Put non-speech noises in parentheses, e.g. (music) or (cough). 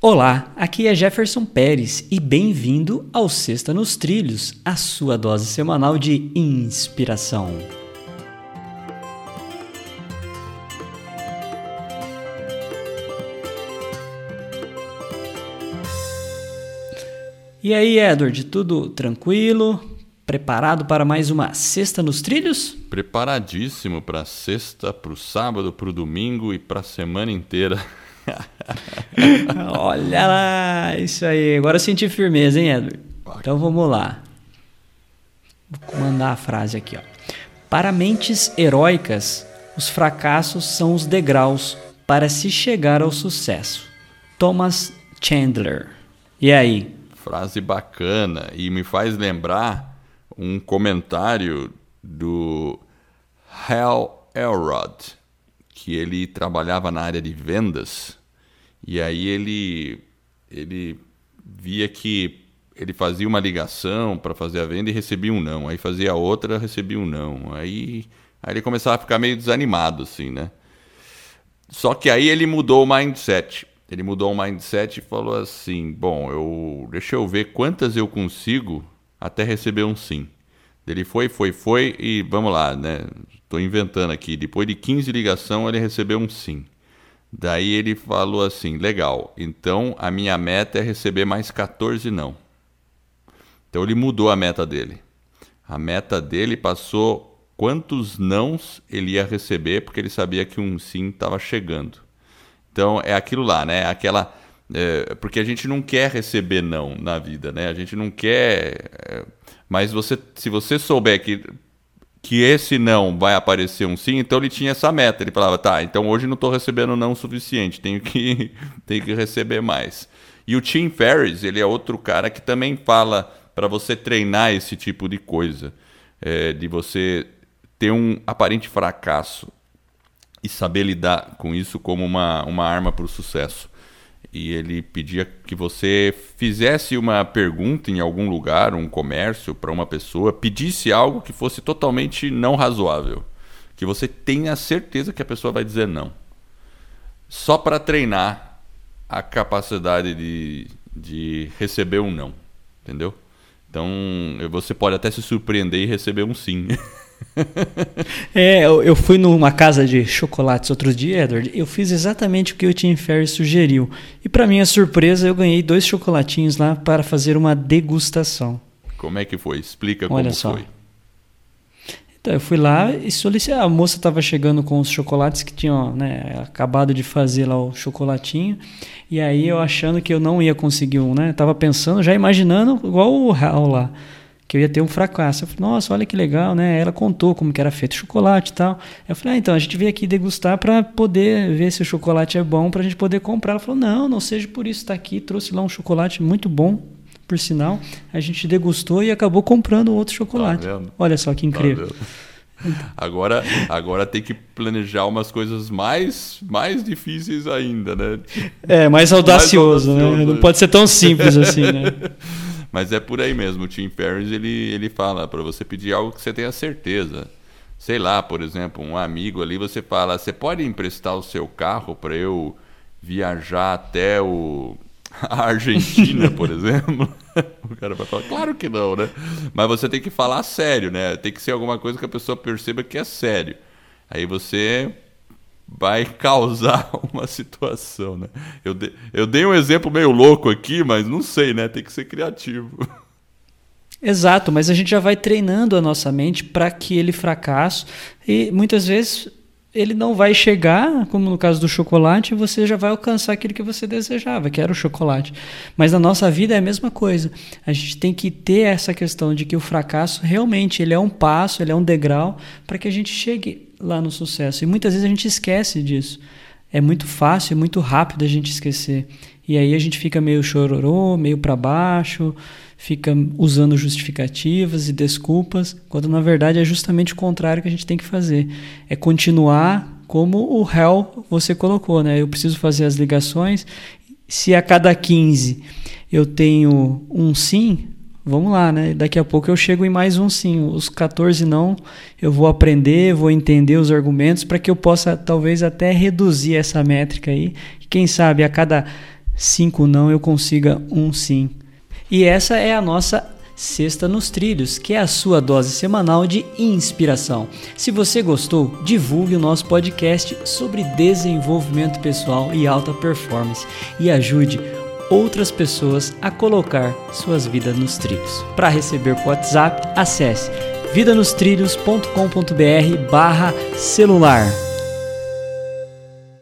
Olá, aqui é Jefferson Pérez e bem-vindo ao Sexta nos Trilhos, a sua dose semanal de inspiração. E aí, Edward, tudo tranquilo? Preparado para mais uma Sexta nos Trilhos? Preparadíssimo para sexta, para o sábado, para o domingo e para a semana inteira. (laughs) Olha lá, isso aí. Agora eu senti firmeza, hein, Edward? Então vamos lá. Vou mandar a frase aqui, ó. Para mentes heróicas, os fracassos são os degraus para se chegar ao sucesso. Thomas Chandler. E aí? Frase bacana e me faz lembrar um comentário do Hal Elrod, que ele trabalhava na área de vendas e aí ele ele via que ele fazia uma ligação para fazer a venda e recebia um não. Aí fazia outra, recebia um não. Aí, aí ele começava a ficar meio desanimado, assim, né? Só que aí ele mudou o mindset. Ele mudou o mindset e falou assim: Bom, eu deixa eu ver quantas eu consigo até receber um sim. Ele foi, foi, foi e vamos lá, né? Estou inventando aqui. Depois de 15 ligações, ele recebeu um sim. Daí ele falou assim: legal, então a minha meta é receber mais 14 não. Então ele mudou a meta dele. A meta dele passou quantos nãos ele ia receber, porque ele sabia que um sim estava chegando. Então é aquilo lá, né? Aquela. É, porque a gente não quer receber não na vida, né? A gente não quer. É, mas você, se você souber que que esse não vai aparecer um sim, então ele tinha essa meta. Ele falava, tá, então hoje não estou recebendo não o suficiente, tenho que, (laughs) tenho que receber mais. E o Tim Ferriss, ele é outro cara que também fala para você treinar esse tipo de coisa, é, de você ter um aparente fracasso e saber lidar com isso como uma, uma arma para o sucesso e ele pedia que você fizesse uma pergunta em algum lugar, um comércio, para uma pessoa, pedisse algo que fosse totalmente não razoável, que você tenha certeza que a pessoa vai dizer não, só para treinar a capacidade de, de receber um não, entendeu? Então você pode até se surpreender e receber um sim. (laughs) é, eu, eu, fui numa casa de chocolates outro dia, Edward. Eu fiz exatamente o que o Tim Ferriss sugeriu. E para minha surpresa, eu ganhei dois chocolatinhos lá para fazer uma degustação. Como é que foi? Explica Olha como só. foi. Então, eu fui lá e solicitei. A moça estava chegando com os chocolates que tinham né, acabado de fazer lá o chocolatinho. E aí eu achando que eu não ia conseguir um, né? Tava pensando, já imaginando igual o Hal lá que eu ia ter um fracasso. Eu falei, nossa, olha que legal, né? Ela contou como que era feito o chocolate e tal. Eu falei, ah, então a gente veio aqui degustar para poder ver se o chocolate é bom para a gente poder comprar. Ela falou, não, não seja por isso, está aqui, trouxe lá um chocolate muito bom, por sinal. A gente degustou e acabou comprando outro chocolate. Tá olha só que tá incrível. Tá agora, agora tem que planejar umas coisas mais, mais difíceis ainda, né? É, mais audacioso, mais audacioso né? Não pode ser tão simples assim, né? (laughs) Mas é por aí mesmo. O Tim Ferriss ele, ele fala para você pedir algo que você tenha certeza. Sei lá, por exemplo, um amigo ali, você fala: você pode emprestar o seu carro para eu viajar até o (laughs) a Argentina, por exemplo? (laughs) o cara vai falar, claro que não, né? Mas você tem que falar sério, né? Tem que ser alguma coisa que a pessoa perceba que é sério. Aí você vai causar (laughs) uma situação, né? Eu, de, eu dei um exemplo meio louco aqui, mas não sei, né? Tem que ser criativo. (laughs) Exato, mas a gente já vai treinando a nossa mente para aquele fracasso e muitas vezes ele não vai chegar, como no caso do chocolate, você já vai alcançar aquilo que você desejava, que era o chocolate. Mas na nossa vida é a mesma coisa. A gente tem que ter essa questão de que o fracasso realmente ele é um passo, ele é um degrau para que a gente chegue lá no sucesso. E muitas vezes a gente esquece disso. É muito fácil, é muito rápido a gente esquecer. E aí a gente fica meio chororô, meio para baixo, fica usando justificativas e desculpas, quando na verdade é justamente o contrário que a gente tem que fazer. É continuar como o Hell você colocou, né? Eu preciso fazer as ligações. Se a cada 15 eu tenho um sim, vamos lá, né? Daqui a pouco eu chego em mais um sim. Os 14 não, eu vou aprender, vou entender os argumentos para que eu possa talvez até reduzir essa métrica aí. Quem sabe a cada cinco não eu consiga um sim. E essa é a nossa Sexta nos Trilhos, que é a sua dose semanal de inspiração. Se você gostou, divulgue o nosso podcast sobre desenvolvimento pessoal e alta performance e ajude outras pessoas a colocar suas vidas nos trilhos. Para receber o WhatsApp, acesse vidanostrilhos.com.br barra celular.